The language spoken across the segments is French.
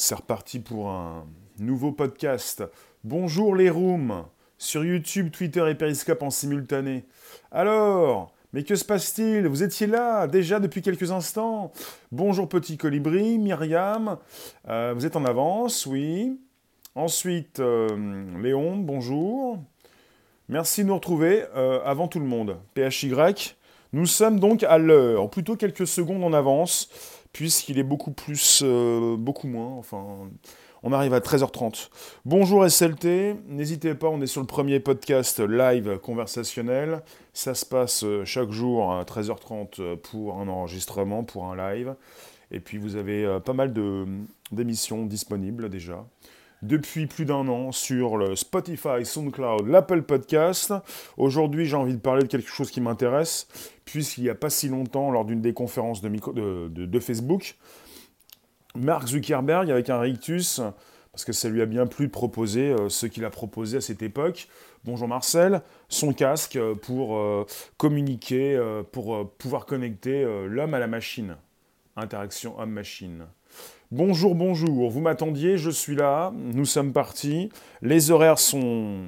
C'est reparti pour un nouveau podcast. Bonjour les rooms sur YouTube, Twitter et Periscope en simultané. Alors, mais que se passe-t-il? Vous étiez là déjà depuis quelques instants. Bonjour petit colibri, Myriam. Euh, vous êtes en avance, oui. Ensuite, euh, Léon, bonjour. Merci de nous retrouver euh, avant tout le monde. PHY. Nous sommes donc à l'heure, plutôt quelques secondes en avance, puisqu'il est beaucoup plus, beaucoup moins, enfin, on arrive à 13h30. Bonjour SLT, n'hésitez pas, on est sur le premier podcast live conversationnel. Ça se passe euh, chaque jour à 13h30 euh, pour un enregistrement, pour un live. Et puis vous avez euh, pas mal d'émissions disponibles déjà. Depuis plus d'un an sur le Spotify, SoundCloud, l'Apple Podcast. Aujourd'hui, j'ai envie de parler de quelque chose qui m'intéresse, puisqu'il n'y a pas si longtemps, lors d'une des conférences de, Facebook, Mark Zuckerberg avec un rictus, parce que ça lui a bien plu de proposer euh, ce qu'il a proposé à cette époque. Bonjour Marcel, son casque euh, pour euh, communiquer, pour pouvoir connecter l'homme à la machine. Interaction homme-machine. Bonjour, bonjour, vous m'attendiez, je suis là, nous sommes partis. Les horaires sont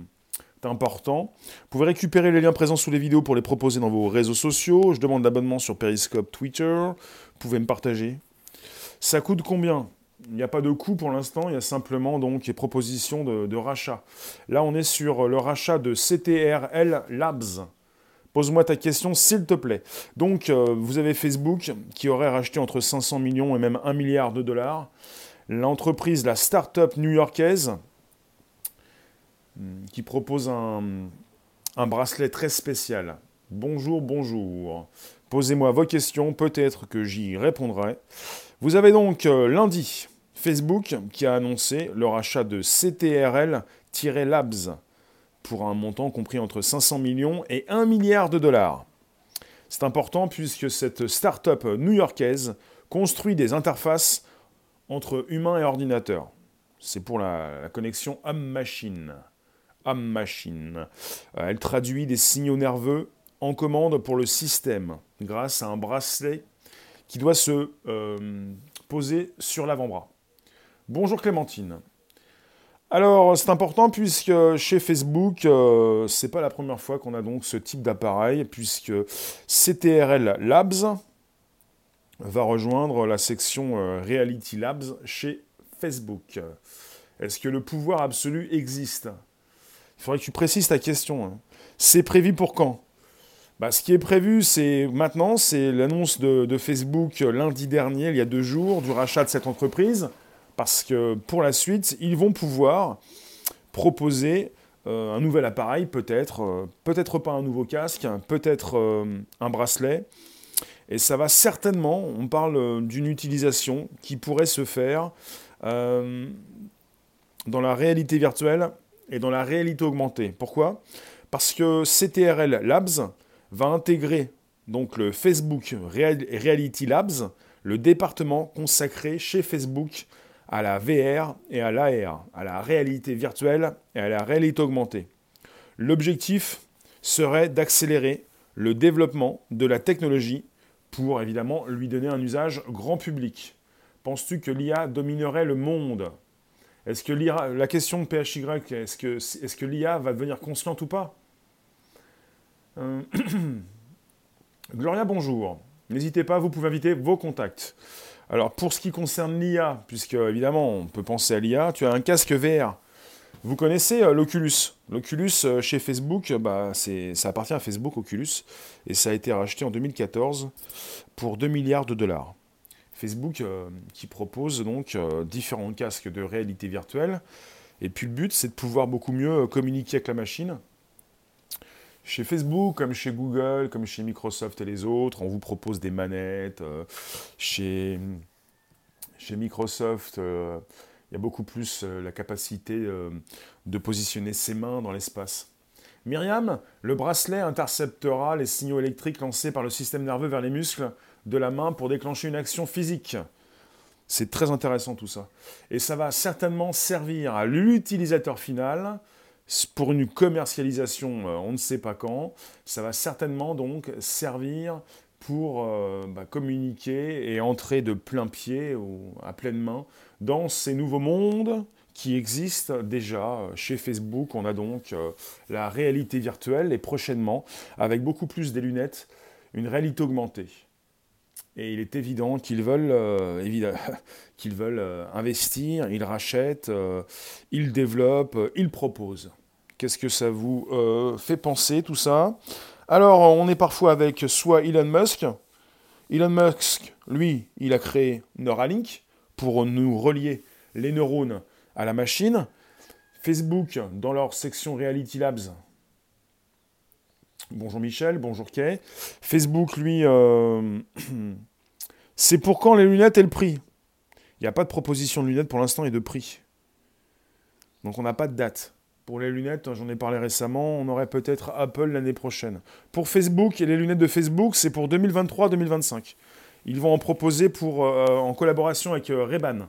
importants. Vous pouvez récupérer les liens présents sous les vidéos pour les proposer dans vos réseaux sociaux. Je demande l'abonnement sur Periscope, Twitter. Vous pouvez me partager, ça coûte combien? Il n'y a pas de coût pour l'instant, il y a simplement donc des propositions de, rachat. Là, on est sur le rachat de CTRL Labs. Pose-moi ta question, s'il te plaît. Donc, euh, vous avez Facebook qui aurait racheté entre 500 millions et même 1 milliard de dollars. L'entreprise, la start-up new-yorkaise, hmm, qui propose un, bracelet très spécial. Bonjour, bonjour. Posez-moi vos questions, peut-être que j'y répondrai. Vous avez donc euh, lundi Facebook qui a annoncé le rachat de CTRL-Labs pour un montant compris entre 500 millions et 1 milliard de dollars. C'est important puisque cette start-up new-yorkaise construit des interfaces entre humains et ordinateurs. C'est pour la, connexion homme-machine. Homme-machine. Euh, elle traduit des signaux nerveux en commande pour le système grâce à un bracelet qui doit se euh, poser sur l'avant-bras. Bonjour Clémentine. Alors c'est important puisque chez Facebook, euh, c'est pas la première fois qu'on a donc ce type d'appareil puisque CTRL Labs va rejoindre la section euh, Reality Labs chez Facebook. Est-ce que le pouvoir absolu existe? Il faudrait que tu précises ta question. Hein. C'est prévu pour quand? Bah, ce qui est prévu, c'est maintenant, c'est l'annonce de, Facebook lundi dernier, il y a deux jours, du rachat de cette entreprise, parce que pour la suite, ils vont pouvoir proposer euh, un nouvel appareil, peut-être, euh, peut-être pas un nouveau casque, peut-être euh, un bracelet, et ça va certainement, on parle d'une utilisation qui pourrait se faire dans la réalité virtuelle et dans la réalité augmentée. Pourquoi? Parce que CTRL Labs, va intégrer donc le Facebook Reality Labs, le département consacré chez Facebook à la VR et à l'AR, à la réalité virtuelle et à la réalité augmentée. L'objectif serait d'accélérer le développement de la technologie pour évidemment lui donner un usage grand public. Penses-tu que l'IA dominerait le monde? Est-ce que l'IA, la question de PHY, est-ce que, l'IA va devenir consciente ou pas? Euh, Gloria, bonjour. N'hésitez pas, vous pouvez inviter vos contacts. Alors, pour ce qui concerne l'IA, puisque évidemment, on peut penser à l'IA, tu as un casque VR. Vous connaissez euh, l'Oculus L'Oculus euh, chez Facebook, bah, ça appartient à Facebook, Oculus, et ça a été racheté en 2014 pour 2 milliards de dollars. Facebook qui propose donc différents casques de réalité virtuelle. Et puis le but, c'est de pouvoir beaucoup mieux communiquer avec la machine chez Facebook, comme chez Google, comme chez Microsoft et les autres, on vous propose des manettes. Euh, chez, Microsoft, euh, il y a beaucoup plus euh, la capacité de positionner ses mains dans l'espace. Myriam, le bracelet interceptera les signaux électriques lancés par le système nerveux vers les muscles de la main pour déclencher une action physique. C'est très intéressant tout ça. Et ça va certainement servir à l'utilisateur final pour une commercialisation, euh, on ne sait pas quand. Ça va certainement donc servir pour euh, bah, communiquer et entrer de plein pied ou à pleine main dans ces nouveaux mondes qui existent déjà chez Facebook. On a donc la réalité virtuelle et prochainement, avec beaucoup plus des lunettes, une réalité augmentée. Et il est évident qu'ils veulent, euh, qu'ils veulent euh, investir, ils rachètent, euh, ils développent, ils proposent. Qu'est-ce que ça vous fait penser tout ça? Alors, on est parfois avec soit Elon Musk. Elon Musk, lui, il a créé Neuralink pour nous relier les neurones à la machine. Facebook, dans leur section Reality Labs, Bonjour Michel, bonjour Kay. Facebook, lui, euh, c'est pour quand les lunettes et le prix? Il n'y a pas de proposition de lunettes pour l'instant et de prix. Donc on n'a pas de date. Pour les lunettes, j'en ai parlé récemment, on aurait peut-être Apple l'année prochaine. Pour Facebook et les lunettes de Facebook, c'est pour 2023-2025. Ils vont en proposer pour, euh, en collaboration avec euh, Reban.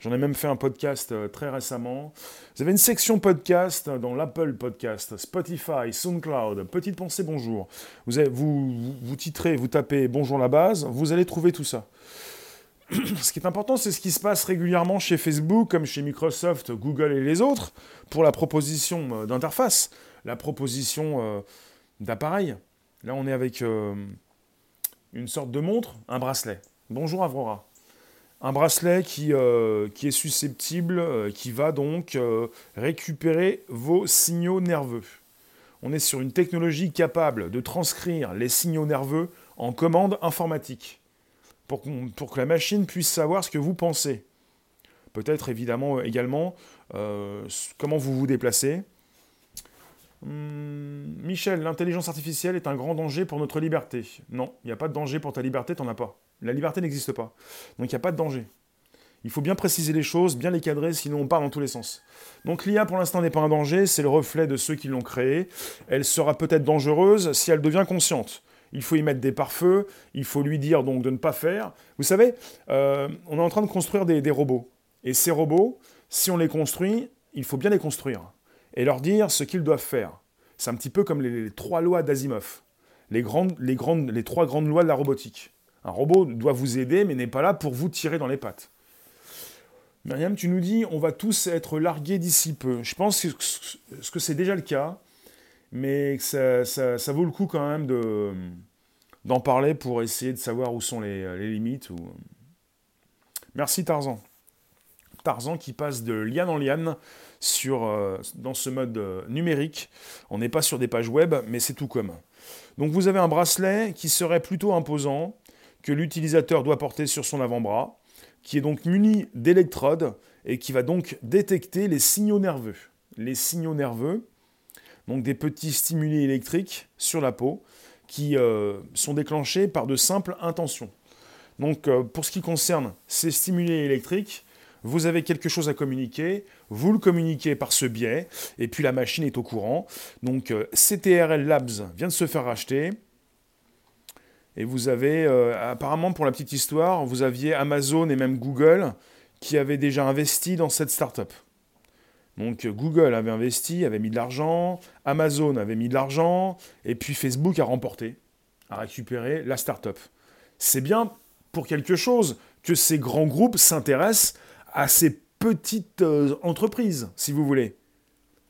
J'en ai même fait un podcast euh, très récemment. Vous avez une section podcast dans l'Apple Podcast, Spotify, SoundCloud, Petite Pensée Bonjour. Vous, vous titrez, vous tapez Bonjour la base, vous allez trouver tout ça. Ce qui est important, c'est ce qui se passe régulièrement chez Facebook, comme chez Microsoft, Google et les autres, pour la proposition euh, d'interface, la proposition euh, d'appareil. Là, on est avec une sorte de montre, un bracelet. Bonjour Avrora. Un bracelet qui, euh, est susceptible, euh, qui va donc euh, récupérer vos signaux nerveux. On est sur une technologie capable de transcrire les signaux nerveux en commande informatique, pour, que la machine puisse savoir ce que vous pensez. Peut-être évidemment également comment vous vous déplacez. Hum, Michel, l'intelligence artificielle est un grand danger pour notre liberté. Non, il n'y a pas de danger pour ta liberté, t'en as pas. La liberté n'existe pas. Donc il n'y a pas de danger. Il faut bien préciser les choses, bien les cadrer, sinon on part dans tous les sens. Donc l'IA pour l'instant n'est pas un danger, c'est le reflet de ceux qui l'ont créée. Elle sera peut-être dangereuse si elle devient consciente. Il faut y mettre des pare-feux, il faut lui dire donc de ne pas faire. Vous savez, euh, on est en train de construire des, robots. Et ces robots, si on les construit, il faut bien les construire et leur dire ce qu'ils doivent faire. C'est un petit peu comme les, trois lois d'Asimov, les, grandes, les, grandes, les trois grandes lois de la robotique. Un robot doit vous aider, mais n'est pas là pour vous tirer dans les pattes. Myriam, tu nous dis, on va tous être largués d'ici peu. Je pense que, que c'est déjà le cas, mais ça, vaut le coup quand même de, d'en parler pour essayer de savoir où sont les, limites. Merci Tarzan. Tarzan qui passe de liane en liane euh, dans ce mode euh, numérique. On n'est pas sur des pages web, mais c'est tout comme. Donc vous avez un bracelet qui serait plutôt imposant, que l'utilisateur doit porter sur son avant-bras, qui est donc muni d'électrodes et qui va donc détecter les signaux nerveux. Les signaux nerveux, donc des petits stimuli électriques sur la peau, qui euh, sont déclenchés par de simples intentions. Donc euh, pour ce qui concerne ces stimuli électriques, vous avez quelque chose à communiquer, vous le communiquez par ce biais, et puis la machine est au courant. Donc euh, CTRL Labs vient de se faire racheter, et vous avez, apparemment pour la petite histoire, vous aviez Amazon et même Google qui avaient déjà investi dans cette startup. Donc Google avait investi, avait mis de l'argent, Amazon avait mis de l'argent, et puis Facebook a remporté, a récupéré la startup. C'est bien pour quelque chose que ces grands groupes s'intéressent à ces petites euh, entreprises, si vous voulez.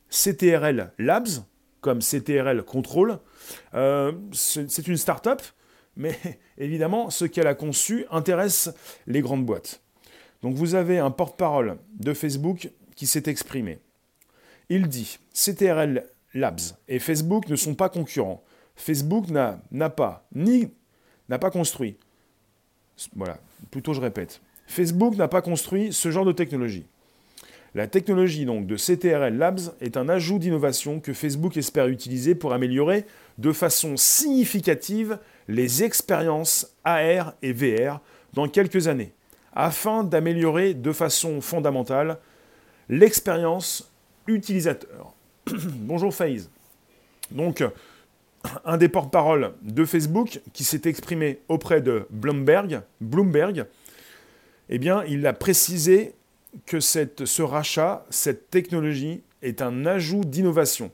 CTRL Labs, comme CTRL Control, euh, c'est une startup mais évidemment, ce qu'elle a conçu intéresse les grandes boîtes. Donc vous avez un porte-parole de Facebook s'est exprimé. Il dit CTRL Labs et Facebook ne sont pas concurrents. Facebook n'a pas ni n'a pas construit. Voilà, plutôt je répète. Facebook n'a pas construit ce genre de technologie. La technologie donc de CTRL Labs est un ajout d'innovation que Facebook espère utiliser pour améliorer de façon significative les expériences AR et VR dans quelques années, afin d'améliorer de façon fondamentale l'expérience utilisateur. Bonjour FaZe. Donc, un des porte-parole de Facebook qui s'est exprimé auprès de Bloomberg, Bloomberg, eh bien, il a précisé que cette, ce rachat, cette technologie, est un ajout d'innovation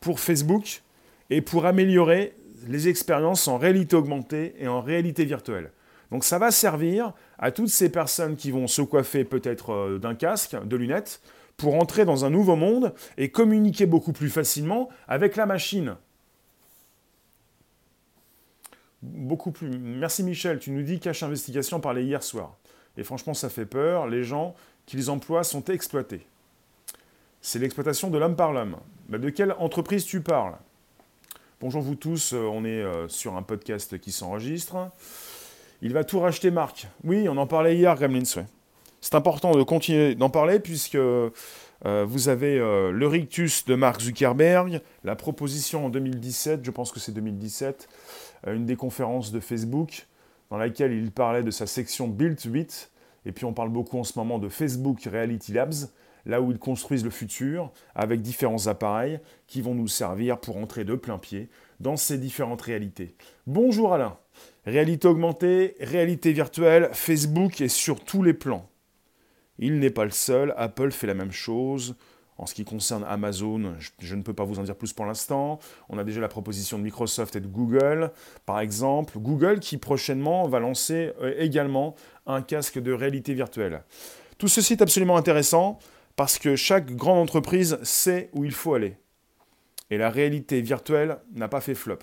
pour Facebook et pour améliorer les expériences en réalité augmentée et en réalité virtuelle. Donc ça va servir à toutes ces personnes qui vont se coiffer peut-être euh, d'un casque, de lunettes, pour entrer dans un nouveau monde et communiquer beaucoup plus facilement avec la machine. Beaucoup plus. Merci Michel, tu nous dis cache investigation parlait hier soir. Et franchement, ça fait peur. Les gens qu'ils emploient sont exploités. C'est l'exploitation de l'homme par l'homme. Mais de quelle entreprise tu parles? Bonjour vous tous, euh, on est euh, sur un podcast qui s'enregistre. Il va tout racheter Marc. Oui, on en parlait hier, Gremlins. C'est important de continuer d'en parler puisque euh, vous avez le rictus de Mark Zuckerberg, la proposition en 2017, je pense que c'est 2017, une des conférences de Facebook dans laquelle il parlait de sa section Build 8. Et puis on parle beaucoup en ce moment de Facebook Reality Labs là où ils construisent le futur, avec différents appareils qui vont nous servir pour entrer de plein pied dans ces différentes réalités. Bonjour Alain. Réalité augmentée, réalité virtuelle, Facebook est sur tous les plans. Il n'est pas le seul, Apple fait la même chose. En ce qui concerne Amazon, je, ne peux pas vous en dire plus pour l'instant. On a déjà la proposition de Microsoft et de Google, par exemple. Google qui prochainement va lancer euh, également un casque de réalité virtuelle. Tout ceci est absolument intéressant parce que chaque grande entreprise sait où il faut aller. Et la réalité virtuelle n'a pas fait flop,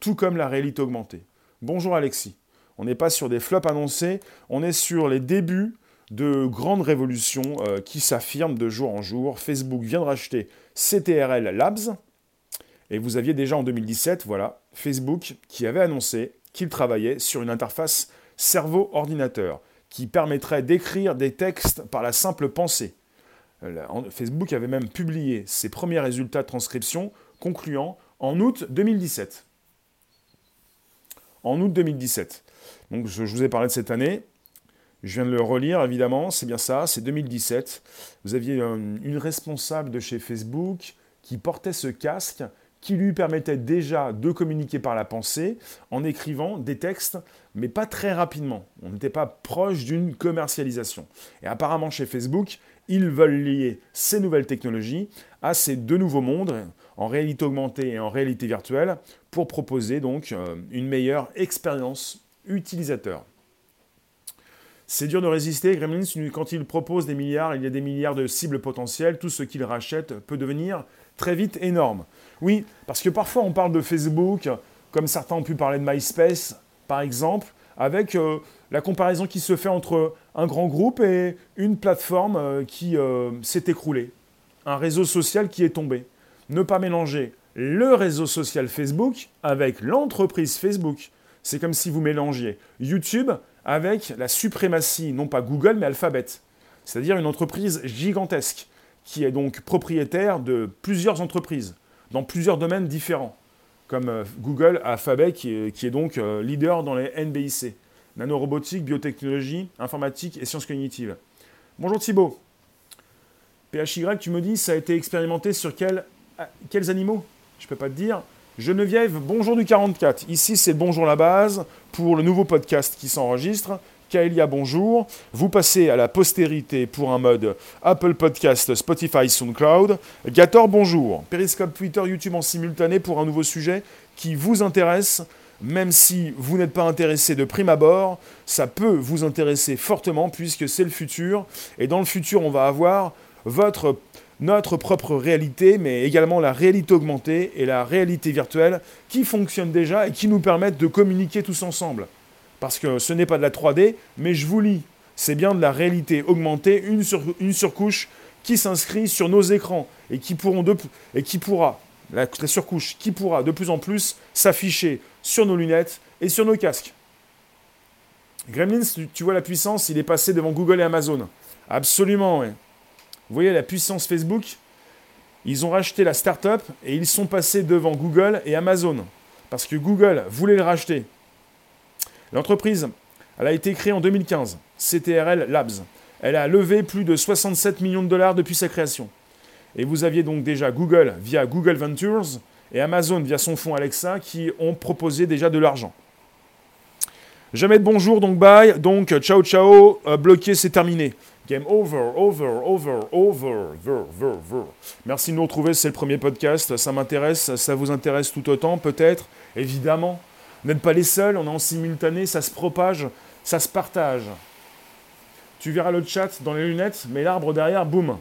tout comme la réalité augmentée. Bonjour Alexis. On n'est pas sur des flops annoncés, on est sur les débuts de grandes révolutions euh, qui s'affirment de jour en jour. Facebook vient de racheter CTRL Labs, et vous aviez déjà en 2017, voilà, Facebook qui avait annoncé qu'il travaillait sur une interface cerveau-ordinateur qui permettrait d'écrire des textes par la simple pensée. Facebook avait même publié ses premiers résultats de transcription concluant en août 2017. En août 2017. Donc je, vous ai parlé de cette année. Je viens de le relire, évidemment, c'est bien ça, c'est 2017. Vous aviez une responsable de chez Facebook qui portait ce casque qui lui permettait déjà de communiquer par la pensée en écrivant des textes, mais pas très rapidement. On n'était pas proche d'une commercialisation. Et apparemment chez Facebook, ils veulent lier ces nouvelles technologies à ces deux nouveaux mondes, en réalité augmentée et en réalité virtuelle, pour proposer donc euh, une meilleure expérience utilisateur. C'est dur de résister, Gremlins, quand il propose des milliards, il y a des milliards de cibles potentielles, tout ce qu'il rachète peut devenir très vite énorme. Oui, parce que parfois on parle de Facebook, comme certains ont pu parler de MySpace, par exemple, avec euh, la comparaison qui se fait entre un grand groupe et une plateforme euh, qui s'est écroulée, un réseau social qui est tombé. Ne pas mélanger le réseau social Facebook avec l'entreprise Facebook. C'est comme si vous mélangiez YouTube avec la suprématie, non pas Google, mais Alphabet. C'est-à-dire une entreprise gigantesque qui est donc propriétaire de plusieurs entreprises dans plusieurs domaines différents, comme euh, Google, Alphabet, qui est, donc leader dans les NBIC nanorobotique, biotechnologie, informatique et sciences cognitives. Bonjour Thibault. PHY, tu me dis, ça a été expérimenté sur ah, quels animaux Je ne peux pas te dire. Geneviève, bonjour du 44. Ici, c'est Bonjour la base pour le nouveau podcast qui s'enregistre. Kaelia, bonjour. Vous passez à la postérité pour un mode Apple Podcast, Spotify, SoundCloud. Gator, bonjour. Periscope, Twitter, YouTube en simultané pour un nouveau sujet qui vous intéresse même si vous n'êtes pas intéressé de prime abord, ça peut vous intéresser fortement puisque c'est le futur. Et dans le futur, on va avoir votre, notre propre réalité, mais également la réalité augmentée et la réalité virtuelle qui fonctionnent déjà et qui nous permettent de communiquer tous ensemble. Parce que ce n'est pas de la 3D, mais je vous lis, c'est bien de la réalité augmentée, une, une surcouche qui s'inscrit sur nos écrans et qui, pourront et qui pourra, la surcouche, qui pourra de plus en plus s'afficher sur nos lunettes et sur nos casques. Gremlins, tu, vois la puissance, il est passé devant Google et Amazon. Absolument, oui. Vous voyez la puissance Facebook? Ils ont racheté la startup et ils sont passés devant Google et Amazon. Parce que Google voulait le racheter. L'entreprise, elle a été créée en 2015, CTRL Labs. Elle a levé plus de 67 millions de dollars depuis sa création. Et vous aviez donc déjà Google via Google Ventures, et Amazon via son fonds Alexa qui ont proposé déjà de l'argent. Jamais de bonjour, donc bye, donc ciao ciao, euh, bloqué, c'est terminé. Game over, over, over, over, ver, ver, ver. Merci de nous retrouver, c'est le premier podcast, ça m'intéresse, ça vous intéresse tout autant peut-être, évidemment. N'êtes pas les seuls, on est en simultané, ça se propage Ça se partage. Tu verras le chat dans les lunettes, mais l'arbre derrière, boum.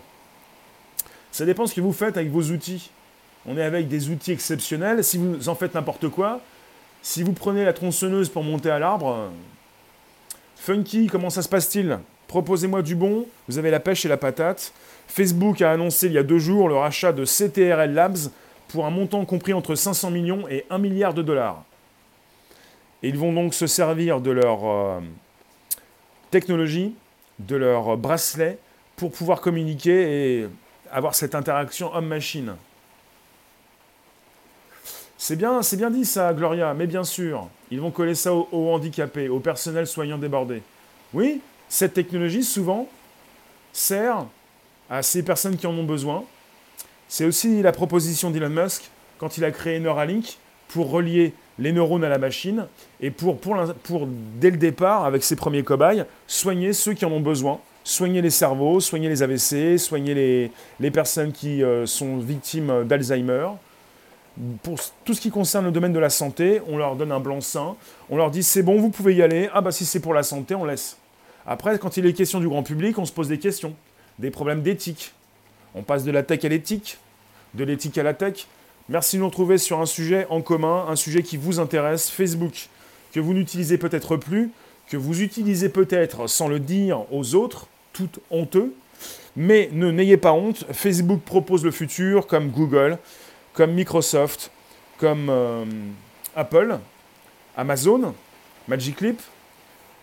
Ça dépend ce que vous faites avec vos outils. On est avec des outils exceptionnels. Si vous en faites n'importe quoi, si vous prenez la tronçonneuse pour monter à l'arbre, Funky, comment ça se passe-t-il? Proposez-moi du bon, vous avez la pêche et la patate. Facebook a annoncé il y a deux jours le rachat de CTRL Labs pour un montant compris entre 500 millions et 1 milliard de dollars. ils vont donc se servir de leur euh, technologie de leur bracelet pour pouvoir communiquer et avoir cette interaction homme-machine. C'est bien, c'est bien dit ça, Gloria, mais bien sûr, ils vont coller ça aux, handicapés, au personnel soignant débordé. Oui, cette technologie, souvent, sert à ces personnes qui en ont besoin. C'est aussi la proposition d'Elon Musk quand il a créé Neuralink pour relier les neurones à la machine et pour, pour, pour, dès le départ, avec ses premiers cobayes, soigner ceux qui en ont besoin, soigner les cerveaux, soigner les AVC, soigner les, personnes qui euh, sont victimes d'Alzheimer. Pour tout ce qui concerne le domaine de la santé, on leur donne un blanc-seing, on leur dit c'est bon, vous pouvez y aller, ah bah si c'est pour la santé, on laisse. Après, quand il est question du grand public, on se pose des questions, des problèmes d'éthique. On passe de la tech à l'éthique, de l'éthique à la tech. Merci de nous retrouver sur un sujet en commun, un sujet qui vous intéresse, Facebook, que vous n'utilisez peut-être plus, que vous utilisez peut-être sans le dire aux autres, tout honteux. Mais ne n'ayez pas honte, Facebook propose le futur comme Google, comme Microsoft, comme euh, Apple, Amazon, Magic.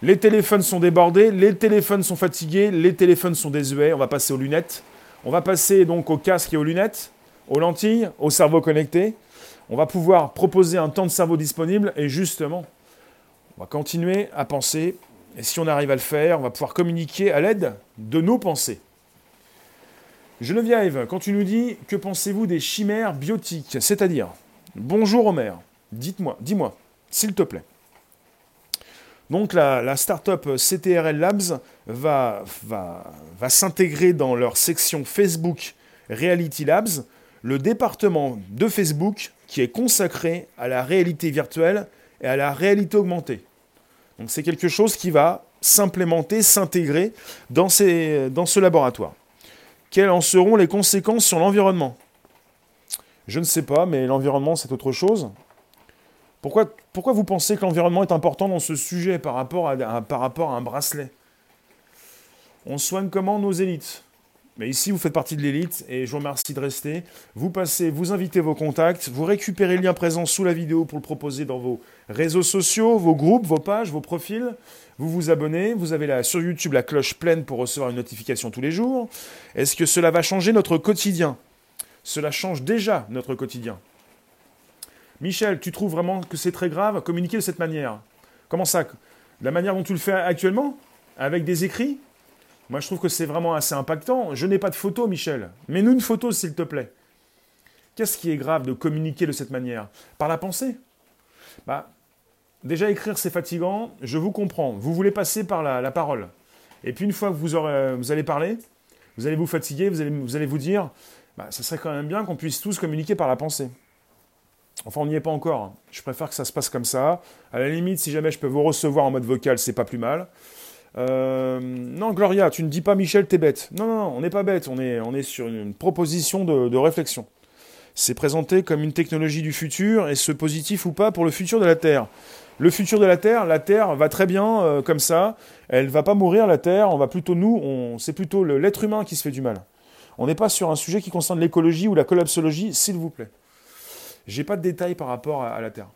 Les téléphones sont débordés, les téléphones sont fatigués, les téléphones sont désuets, on va passer aux lunettes. On va passer donc aux casques et aux lunettes aux lentilles, au cerveau connecté. On va pouvoir proposer un temps de cerveau disponible et justement, on va continuer à penser. Et si on arrive à le faire, on va pouvoir communiquer à l'aide de nos pensées. Geneviève, quand tu nous dis que pensez-vous des chimères biotiques? C'est-à-dire, bonjour Omer, dites-moi, dis-moi, s'il te plaît. Donc la, la start-up CTRL Labs va, s'intégrer dans leur section Facebook Reality Labs le département de Facebook qui est consacré à la réalité virtuelle et à la réalité augmentée. Donc c'est quelque chose qui va s'implémenter, s'intégrer dans ce laboratoire. Quelles en seront les conséquences sur l'environnement? Je ne sais pas, mais l'environnement c'est autre chose. Pourquoi, pourquoi vous pensez que l'environnement est important dans ce sujet par rapport à, un bracelet? On soigne comment nos élites? Mais ici, vous faites partie de l'élite et je vous remercie de rester. Vous passez, vous invitez vos contacts, vous récupérez le lien présent sous la vidéo pour le proposer dans vos réseaux sociaux, vos groupes, vos pages, vos profils. Vous vous abonnez, vous avez là sur YouTube la cloche pleine pour recevoir une notification tous les jours. Est-ce que cela va changer notre quotidien? Cela change déjà notre quotidien. Michel, tu trouves vraiment que c'est très grave? Communiquer de cette manière Comment ça? La manière dont tu le fais actuellement? Avec des écrits? Moi, je trouve que c'est vraiment assez impactant. Je n'ai pas de photo, Michel. Mets-nous une photo, s'il te plaît. Qu'est-ce qui est grave de communiquer de cette manière? Par la pensée? Bah, déjà écrire, c'est fatigant. Je vous comprends. Vous voulez passer par la, parole. Et puis, une fois que vous, vous allez parler, vous allez vous fatiguer, vous allez vous, allez vous dire, bah, ça serait quand même bien qu'on puisse tous communiquer par la pensée. Enfin, on n'y est pas encore. Je préfère que ça se passe comme ça. À la limite, si jamais je peux vous recevoir en mode vocal, c'est pas plus mal. Euh, non, Gloria, tu ne dis pas Michel, t'es bête. Non, non, on n'est pas bête, on est, sur une proposition de, réflexion. C'est présenté comme une technologie du futur, et ce positif ou pas pour le futur de la Terre? Le futur de la Terre, la Terre va très bien euh, comme ça, elle va pas mourir la Terre, on va plutôt nous, on, c'est plutôt l'être humain qui se fait du mal. On n'est pas sur un sujet qui concerne l'écologie ou la collapsologie, s'il vous plaît. J'ai pas de détails par rapport à la Terre.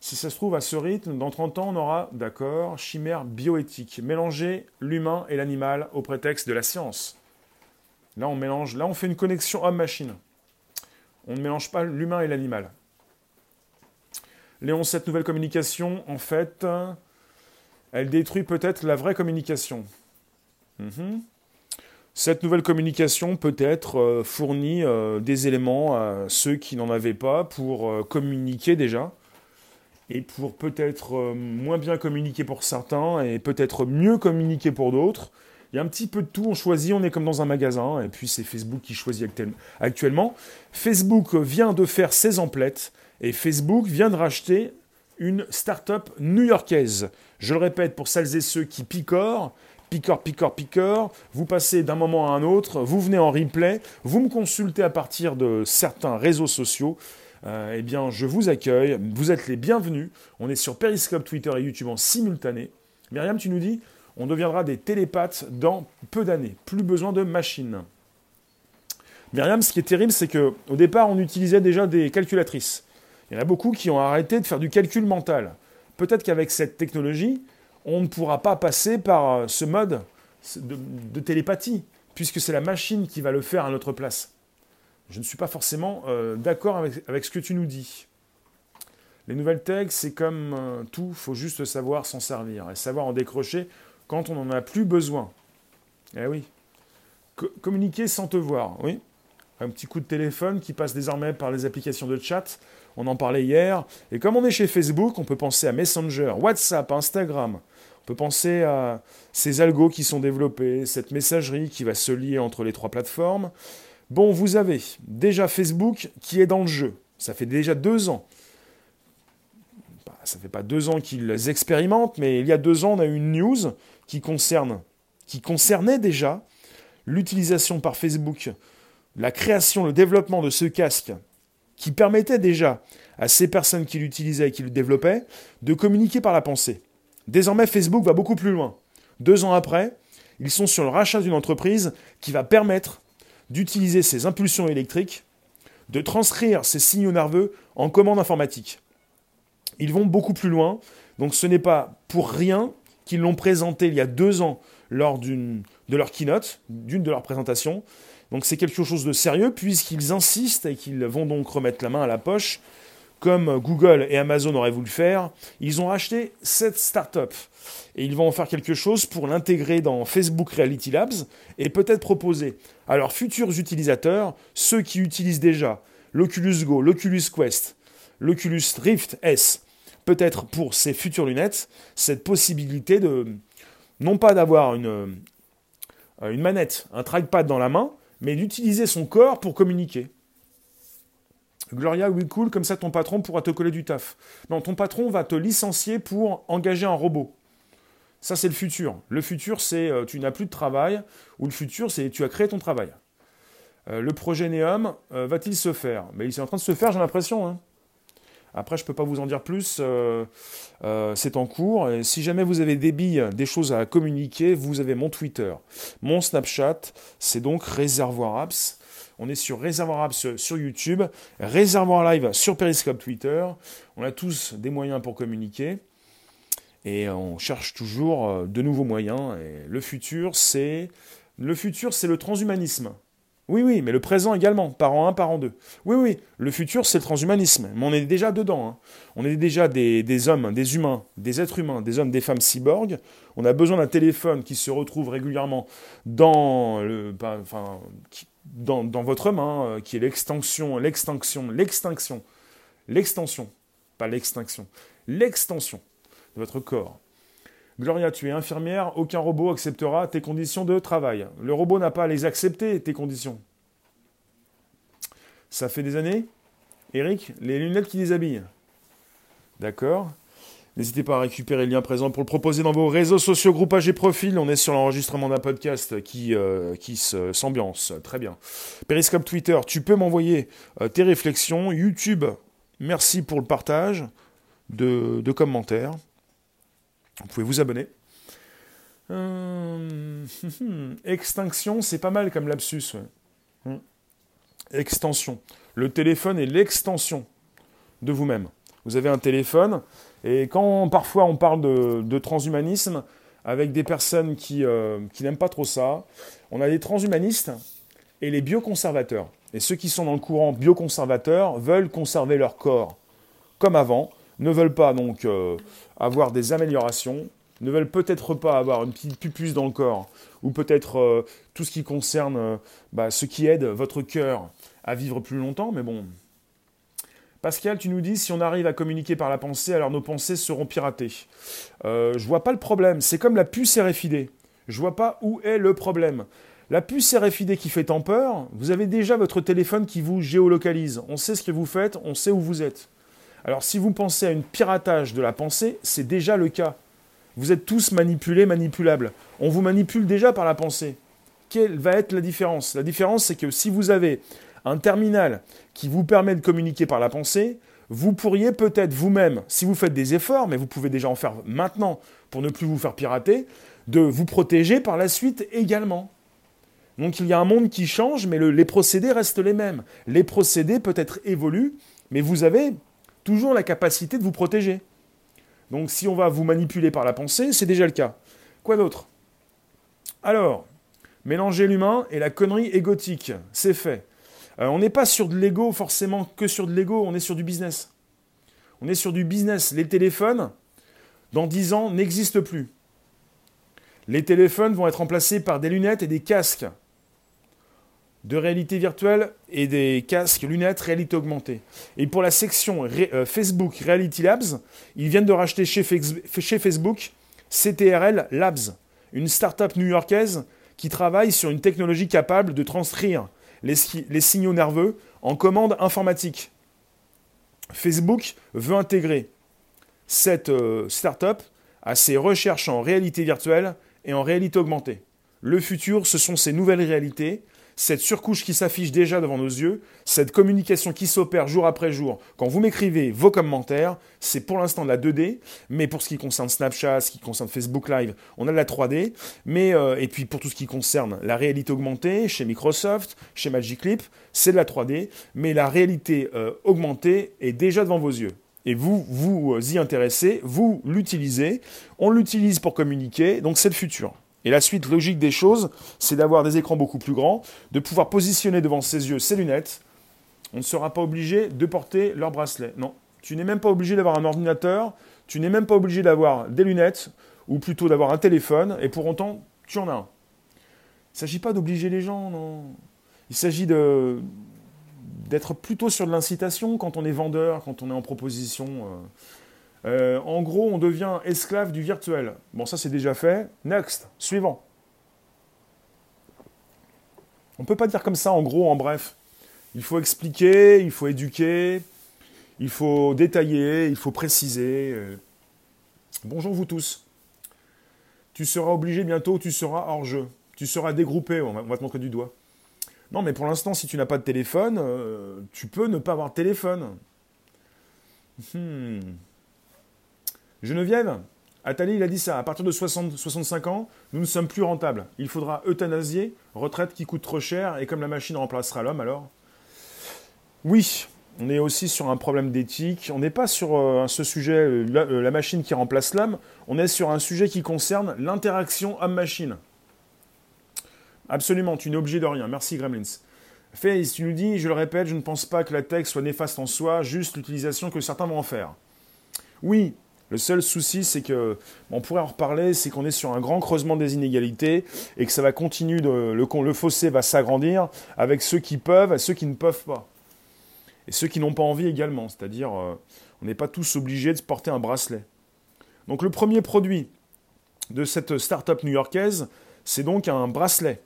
Si ça se trouve, à ce rythme, dans 30 ans, on aura, d'accord, chimère bioéthique, mélanger l'humain et l'animal au prétexte de la science. Là, on mélange, là, on fait une connexion homme-machine. On ne mélange pas l'humain et l'animal. Léon, cette nouvelle communication, en fait, elle détruit peut-être la vraie communication. Mhm. Cette nouvelle communication peut être euh, fournit euh, des éléments à ceux qui n'en avaient pas pour euh, communiquer déjà et pour peut-être moins bien communiquer pour certains et peut-être mieux communiquer pour d'autres. Il y a un petit peu de tout, on choisit, on est comme dans un magasin, et puis c'est Facebook qui choisit actuellement. Facebook vient de faire ses emplettes, et Facebook vient de racheter une start-up new-yorkaise. Je le répète pour celles et ceux qui picorent, picore, picore, picore, vous passez d'un moment à un autre, vous venez en replay, vous me consultez à partir de certains réseaux sociaux, euh, eh bien je vous accueille, vous êtes les bienvenus, on est sur Periscope, Twitter et YouTube en simultané. Myriam, tu nous dis, on deviendra des télépathes dans peu d'années, plus besoin de machines. Myriam, ce qui est terrible, c'est qu'au départ, on utilisait déjà des calculatrices. Il y en a beaucoup qui ont arrêté de faire du calcul mental. Peut-être qu'avec cette technologie, on ne pourra pas passer par euh, ce mode de, télépathie, puisque c'est la machine qui va le faire à notre place. Je ne suis pas forcément euh, d'accord avec, ce que tu nous dis. Les nouvelles tags, c'est comme euh, tout, faut juste savoir s'en servir et savoir en décrocher quand on n'en a plus besoin. Eh oui. communiquer sans te voir, oui un petit coup de téléphone qui passe désormais par les applications de chat. On en parlait hier. Et comme on est chez Facebook, on peut penser à Messenger, WhatsApp, Instagram. Peut penser à ces algos qui sont développés, cette messagerie qui va se lier entre les trois plateformes. Bon, vous avez déjà Facebook qui est dans le jeu. Ça fait déjà deux ans. Bah, ça fait pas deux ans qu'ils expérimentent, mais il y a deux ans, on a eu une news qui concernait déjà l'utilisation par Facebook la création, le développement de ce casque qui permettait déjà à ces personnes qui l'utilisaient et qui le développaient de communiquer par la pensée. Désormais, Facebook va beaucoup plus loin. Deux ans après, ils sont sur le rachat d'une entreprise qui va permettre d'utiliser ces impulsions électriques, de transcrire ces signaux nerveux en commande informatique. Ils vont beaucoup plus loin, donc ce n'est pas pour rien qu'ils l'ont présenté il y a deux ans lors de leur keynote, d'une de leurs présentations, donc c'est quelque chose de sérieux puisqu'ils insistent et qu'ils vont donc remettre la main à la poche, comme Google et Amazon auraient voulu le faire. Ils ont racheté cette start-up et ils vont en faire quelque chose pour l'intégrer dans Facebook Reality Labs et peut-être proposer à leurs futurs utilisateurs, ceux qui utilisent déjà l'Oculus Go, l'Oculus Quest, l'Oculus Rift S, peut-être pour ces futures lunettes, cette possibilité de non pas d'avoir une, une manette, un trackpad dans la main, mais d'utiliser son corps pour communiquer. Gloria, oui, cool, comme ça ton patron pourra te coller du taf. Non, ton patron va te licencier pour engager un robot. Ça, c'est le futur. Le futur, c'est euh, tu n'as plus de travail, ou le futur, c'est tu as créé ton travail. Euh, le projet Neom euh, va-t-il se faire? Mais il est en train de se faire, j'ai l'impression. Hein. Après, je ne peux pas vous en dire plus. C'est en cours. Si jamais vous avez des billes, des choses à communiquer, vous avez mon Twitter, mon Snapchat. C'est donc Réservoir Apps. On est sur Réservoir Apps sur YouTube, Réservoir Live sur Periscope Twitter. On a tous des moyens pour communiquer. Et on cherche toujours euh, de nouveaux moyens. Et le futur, c'est le transhumanisme. Oui, oui, mais le présent également, par an 1, par an 2. Oui, oui, le futur, c'est le transhumanisme. Mais on est déjà dedans. Hein. On est déjà des, hommes, des humains, des êtres humains, des hommes, des femmes cyborgs. On a besoin d'un téléphone qui se retrouve régulièrement dans, le, enfin, dans, votre main, euh, qui est l'extension, l'extinction, l'extinction, l'extension, pas l'extinction, l'extension de votre corps. Gloria, tu es infirmière, aucun robot acceptera tes conditions de travail. Le robot n'a pas à les accepter, tes conditions. Ça fait des années Eric, les lunettes qui déshabillent. D'accord. N'hésitez pas à récupérer le lien présent pour le proposer dans vos réseaux sociaux, groupages et profils. On est sur l'enregistrement d'un podcast qui, euh, qui s'ambiance. Très bien. Periscope Twitter, tu peux m'envoyer euh, tes réflexions. YouTube, merci pour le partage de commentaires. Vous pouvez vous abonner. Euh, extinction, c'est pas mal comme lapsus. Hmm. Extension. Le téléphone est l'extension de vous-même. Vous avez un téléphone, et quand parfois on parle de, transhumanisme avec des personnes qui, euh, qui n'aiment pas trop ça, on a des transhumanistes et les bioconservateurs. Et ceux qui sont dans le courant bioconservateur veulent conserver leur corps comme avant, ne veulent pas donc euh, avoir des améliorations, ne veulent peut-être pas avoir une petite pupuce dans le corps, ou peut-être euh, tout ce qui concerne bah, ce qui aide votre cœur à vivre plus longtemps, mais bon. Pascal, tu nous dis, si on arrive à communiquer par la pensée, alors nos pensées seront piratées. Euh, je vois pas le problème. C'est comme la puce RFID. Je vois pas où est le problème. La puce RFID qui fait tant peur, vous avez déjà votre téléphone qui vous géolocalise. On sait ce que vous faites, on sait où vous êtes. Alors si vous pensez à une piratage de la pensée, c'est déjà le cas. Vous êtes tous manipulés, manipulables. On vous manipule déjà par la pensée. Quelle va être la différence? La différence, c'est que si vous avez un terminal qui vous permet de communiquer par la pensée, vous pourriez peut-être vous-même, si vous faites des efforts, mais vous pouvez déjà en faire maintenant pour ne plus vous faire pirater, de vous protéger par la suite également. Donc il y a un monde qui change, mais les procédés restent les mêmes. Les procédés peut-être évoluent, mais vous avez toujours la capacité de vous protéger. Donc si on va vous manipuler par la pensée, c'est déjà le cas. Quoi d'autre? Alors, mélanger l'humain et la connerie égotique, c'est fait. Euh, on n'est pas sur de l'ego forcément que sur de l'ego, on est sur du business. On est sur du business. Les téléphones, dans 10 ans, n'existent plus. Les téléphones vont être remplacés par des lunettes et des casques de réalité virtuelle et des casques, lunettes, réalité augmentée. Et pour la section euh, Facebook Reality Labs, ils viennent de racheter chez, chez Facebook CTRL Labs, une start-up new-yorkaise qui travaille sur une technologie capable de transcrire les, signaux nerveux en commande informatique. Facebook veut intégrer cette euh, start-up à ses recherches en réalité virtuelle et en réalité augmentée. Le futur, ce sont ces nouvelles réalités cette surcouche qui s'affiche déjà devant nos yeux, cette communication qui s'opère jour après jour. Quand vous m'écrivez vos commentaires, c'est pour l'instant de la 2D, mais pour ce qui concerne Snapchat, ce qui concerne Facebook Live, on a de la 3D, mais euh, et puis pour tout ce qui concerne la réalité augmentée chez Microsoft, chez Magic Leap, c'est de la 3D, mais la réalité euh, augmentée est déjà devant vos yeux. Et vous vous y intéressez, vous l'utilisez, on l'utilise pour communiquer, donc c'est le futur. Et la suite logique des choses, c'est d'avoir des écrans beaucoup plus grands, de pouvoir positionner devant ses yeux ses lunettes. On ne sera pas obligé de porter leur bracelet. Non, tu n'es même pas obligé d'avoir un ordinateur, tu n'es même pas obligé d'avoir des lunettes, ou plutôt d'avoir un téléphone, et pour autant, tu en as un. Il ne s'agit pas d'obliger les gens, non. Il s'agit d'être plutôt sur de l'incitation quand on est vendeur, quand on est en proposition. Euh. Euh, en gros, on devient esclave du virtuel. Bon, ça c'est déjà fait. Next, suivant. On ne peut pas dire comme ça, en gros, en bref. Il faut expliquer, il faut éduquer, il faut détailler, il faut préciser. Euh. Bonjour vous tous. Tu seras obligé bientôt, tu seras hors jeu. Tu seras dégroupé, on va, te montrer du doigt. Non, mais pour l'instant, si tu n'as pas de téléphone, euh, tu peux ne pas avoir de téléphone. Hmm. Geneviève, Attali, il a dit ça. À partir de 60, 65 ans, nous ne sommes plus rentables. Il faudra euthanasier, retraite qui coûte trop cher, et comme la machine remplacera l'homme, alors? Oui, on est aussi sur un problème d'éthique. On n'est pas sur euh, ce sujet, euh, euh, la, machine qui remplace l'homme. On est sur un sujet qui concerne l'interaction homme-machine. Absolument, tu n'es obligé de rien. Merci Gremlins. Face, tu nous dis, je le répète, je ne pense pas que la tech soit néfaste en soi, juste l'utilisation que certains vont en faire. Oui, le seul souci, c'est que, on pourrait en reparler, c'est qu'on est sur un grand creusement des inégalités et que ça va continuer, de, le, fossé va s'agrandir avec ceux qui peuvent et ceux qui ne peuvent pas. Et ceux qui n'ont pas envie également, c'est-à-dire euh, on n'est pas tous obligés de porter un bracelet. Donc le premier produit de cette start-up new-yorkaise, c'est donc un bracelet.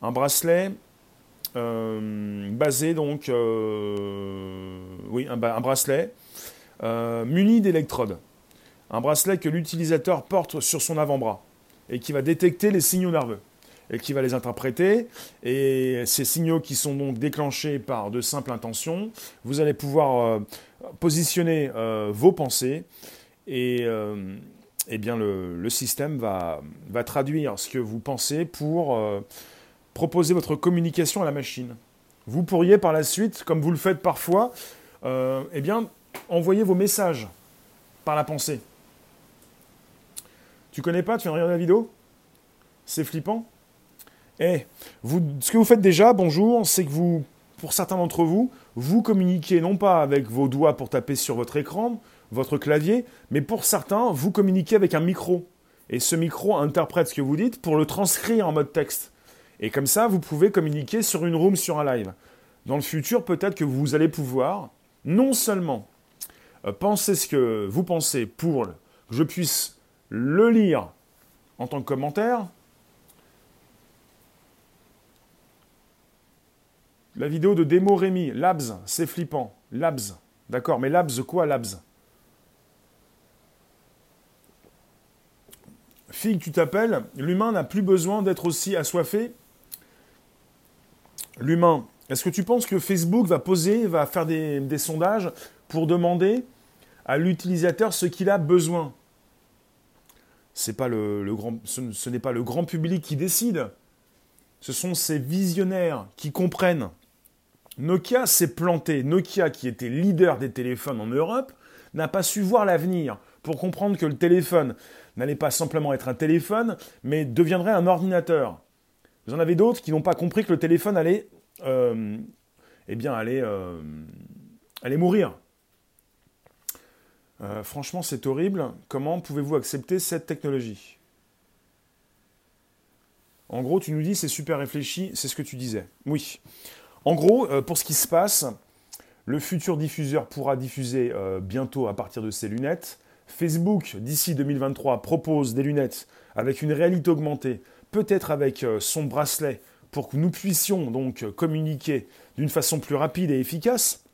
Un bracelet euh, basé donc, euh, oui, un bracelet muni d'électrodes un bracelet que l'utilisateur porte sur son avant-bras et qui va détecter les signaux nerveux et qui va les interpréter. Et ces signaux qui sont donc déclenchés par de simples intentions, vous allez pouvoir euh, positionner euh, vos pensées et euh, eh bien le, système va, traduire ce que vous pensez pour proposer votre communication à la machine. Vous pourriez par la suite, comme vous le faites parfois, eh envoyer vos messages par la pensée. Tu connais pas Tu viens de regarder la vidéo? C'est flippant. Eh, ce que vous faites déjà, bonjour, c'est que vous, pour certains d'entre vous, vous communiquez non pas avec vos doigts pour taper sur votre écran, votre clavier, mais pour certains, vous communiquez avec un micro. Et ce micro interprète ce que vous dites pour le transcrire en mode texte. Et comme ça, vous pouvez communiquer sur une room, sur un live. Dans le futur, peut-être que vous allez pouvoir non seulement euh, penser ce que vous pensez pour que je puisse le lire en tant que commentaire. La vidéo de démo Rémi, Labs, c'est flippant. Labs, D'accord, mais labs, quoi labs? Fille, tu t'appelles, l'humain n'a plus besoin d'être aussi assoiffé? L'humain, est-ce que tu penses que Facebook va poser, va faire des, sondages pour demander à l'utilisateur ce qu'il a besoin? Ce n'est pas le grand public qui décide. Ce sont ces visionnaires qui comprennent. Nokia s'est planté. Nokia, qui était leader des téléphones en Europe, n'a pas su voir l'avenir pour comprendre que le téléphone n'allait pas simplement être un téléphone, mais deviendrait un ordinateur. Vous en avez d'autres qui n'ont pas compris que le téléphone allait, euh, eh bien, allait, euh, allait mourir. Euh, franchement, c'est horrible. Comment pouvez-vous accepter cette technologie? En gros, tu nous dis c'est super réfléchi, c'est ce que tu disais. Oui. En gros, pour ce qui se passe, le futur diffuseur pourra diffuser bientôt à partir de ses lunettes Facebook, d'ici 2023, propose des lunettes avec une réalité augmentée, peut-être avec euh, son bracelet, pour que nous puissions donc communiquer d'une façon plus rapide et efficace.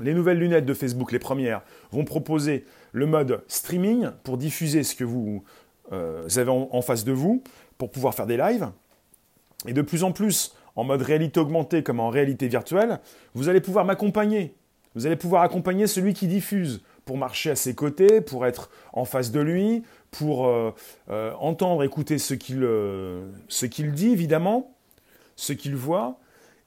Les nouvelles lunettes de Facebook, les premières, vont proposer le mode streaming pour diffuser ce que vous euh, avez en, face de vous, pour pouvoir faire des lives. Et de plus en plus, en mode réalité augmentée comme en réalité virtuelle, vous allez pouvoir m'accompagner. Vous allez pouvoir accompagner celui qui diffuse pour marcher à ses côtés, pour être en face de lui, pour euh, euh, entendre, écouter ce qu'il qu'il dit, évidemment, ce qu'il voit.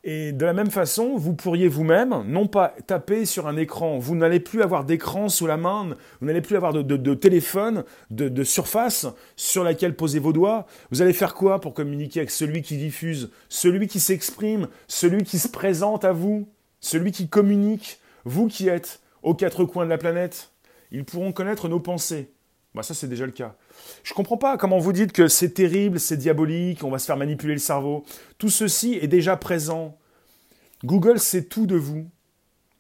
Et de la même façon, vous pourriez vous-même, non pas taper sur un écran, vous n'allez plus avoir d'écran sous la main, vous n'allez plus avoir de, téléphone, de, de, surface sur laquelle poser vos doigts. Vous allez faire quoi pour communiquer avec celui qui diffuse, celui qui s'exprime, celui qui se présente à vous, celui qui communique, vous qui êtes aux quatre coins de la planète. Ils pourront connaître nos pensées. Bah ça c'est déjà le cas. Je ne comprends pas comment vous dites que c'est terrible, c'est diabolique, on va se faire manipuler le cerveau. Tout ceci est déjà présent. Google sait tout de vous.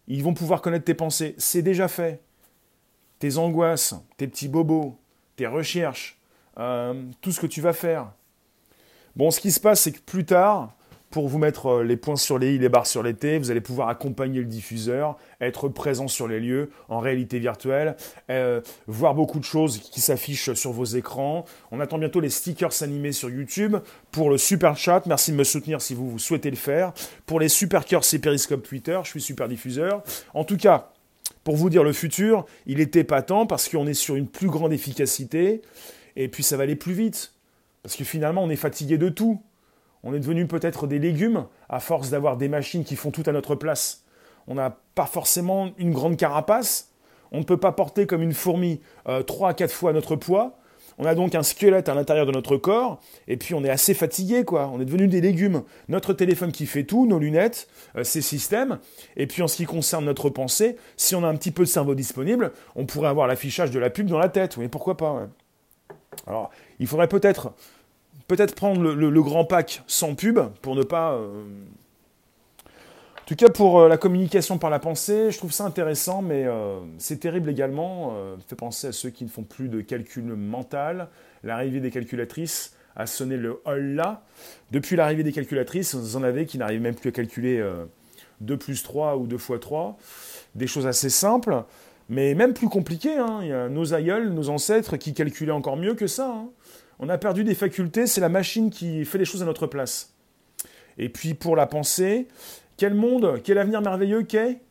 Ils vont pouvoir connaître tes pensées. C'est déjà fait. Tes angoisses, tes petits bobos, tes recherches, euh, tout ce que tu vas faire. Bon, ce qui se passe, c'est que plus tard, pour vous mettre euh, les points sur les i, les barres sur les t. Vous allez pouvoir accompagner le diffuseur, être présent sur les lieux en réalité virtuelle, euh, voir beaucoup de choses qui s'affichent sur vos écrans. On attend bientôt les stickers animés sur YouTube. Pour le super chat, merci de me soutenir si vous, vous souhaitez le faire. Pour les super cœurs, c'est Periscope Twitter. Je suis super diffuseur. En tout cas, pour vous dire le futur, il est épatant parce qu'on est sur une plus grande efficacité et puis ça va aller plus vite. Parce que finalement, on est fatigué de tout. On est devenu peut-être des légumes à force d'avoir des machines qui font tout à notre place. On n'a pas forcément une grande carapace. On ne peut pas porter comme une fourmi euh, trois à quatre fois notre poids. On a donc un squelette à l'intérieur de notre corps, et puis on est assez fatigué, quoi. On est devenu des légumes. Notre téléphone qui fait tout, nos lunettes, euh, ces systèmes. Et puis en ce qui concerne notre pensée, si on a un petit peu de cerveau disponible, on pourrait avoir l'affichage de la pub dans la tête. Oui, pourquoi pas Alors, il faudrait peut-être peut-être prendre le, grand pack sans pub pour ne pas. Euh, en tout cas, pour euh, la communication par la pensée, je trouve ça intéressant, mais euh, c'est terrible également. fait penser à ceux qui ne font plus de calcul mental. L'arrivée des calculatrices a sonné le là. Depuis l'arrivée des calculatrices, vous en avez qui n'arrivent même plus à calculer 2 plus 3 ou 2 fois 3. Des choses assez simples, mais même plus compliquées. Hein. Il y a nos aïeuls, nos ancêtres qui calculaient encore mieux que ça. Hein. On a perdu des facultés, c'est la machine qui fait les choses à notre place. Et puis pour la pensée, quel monde, quel avenir merveilleux qu'est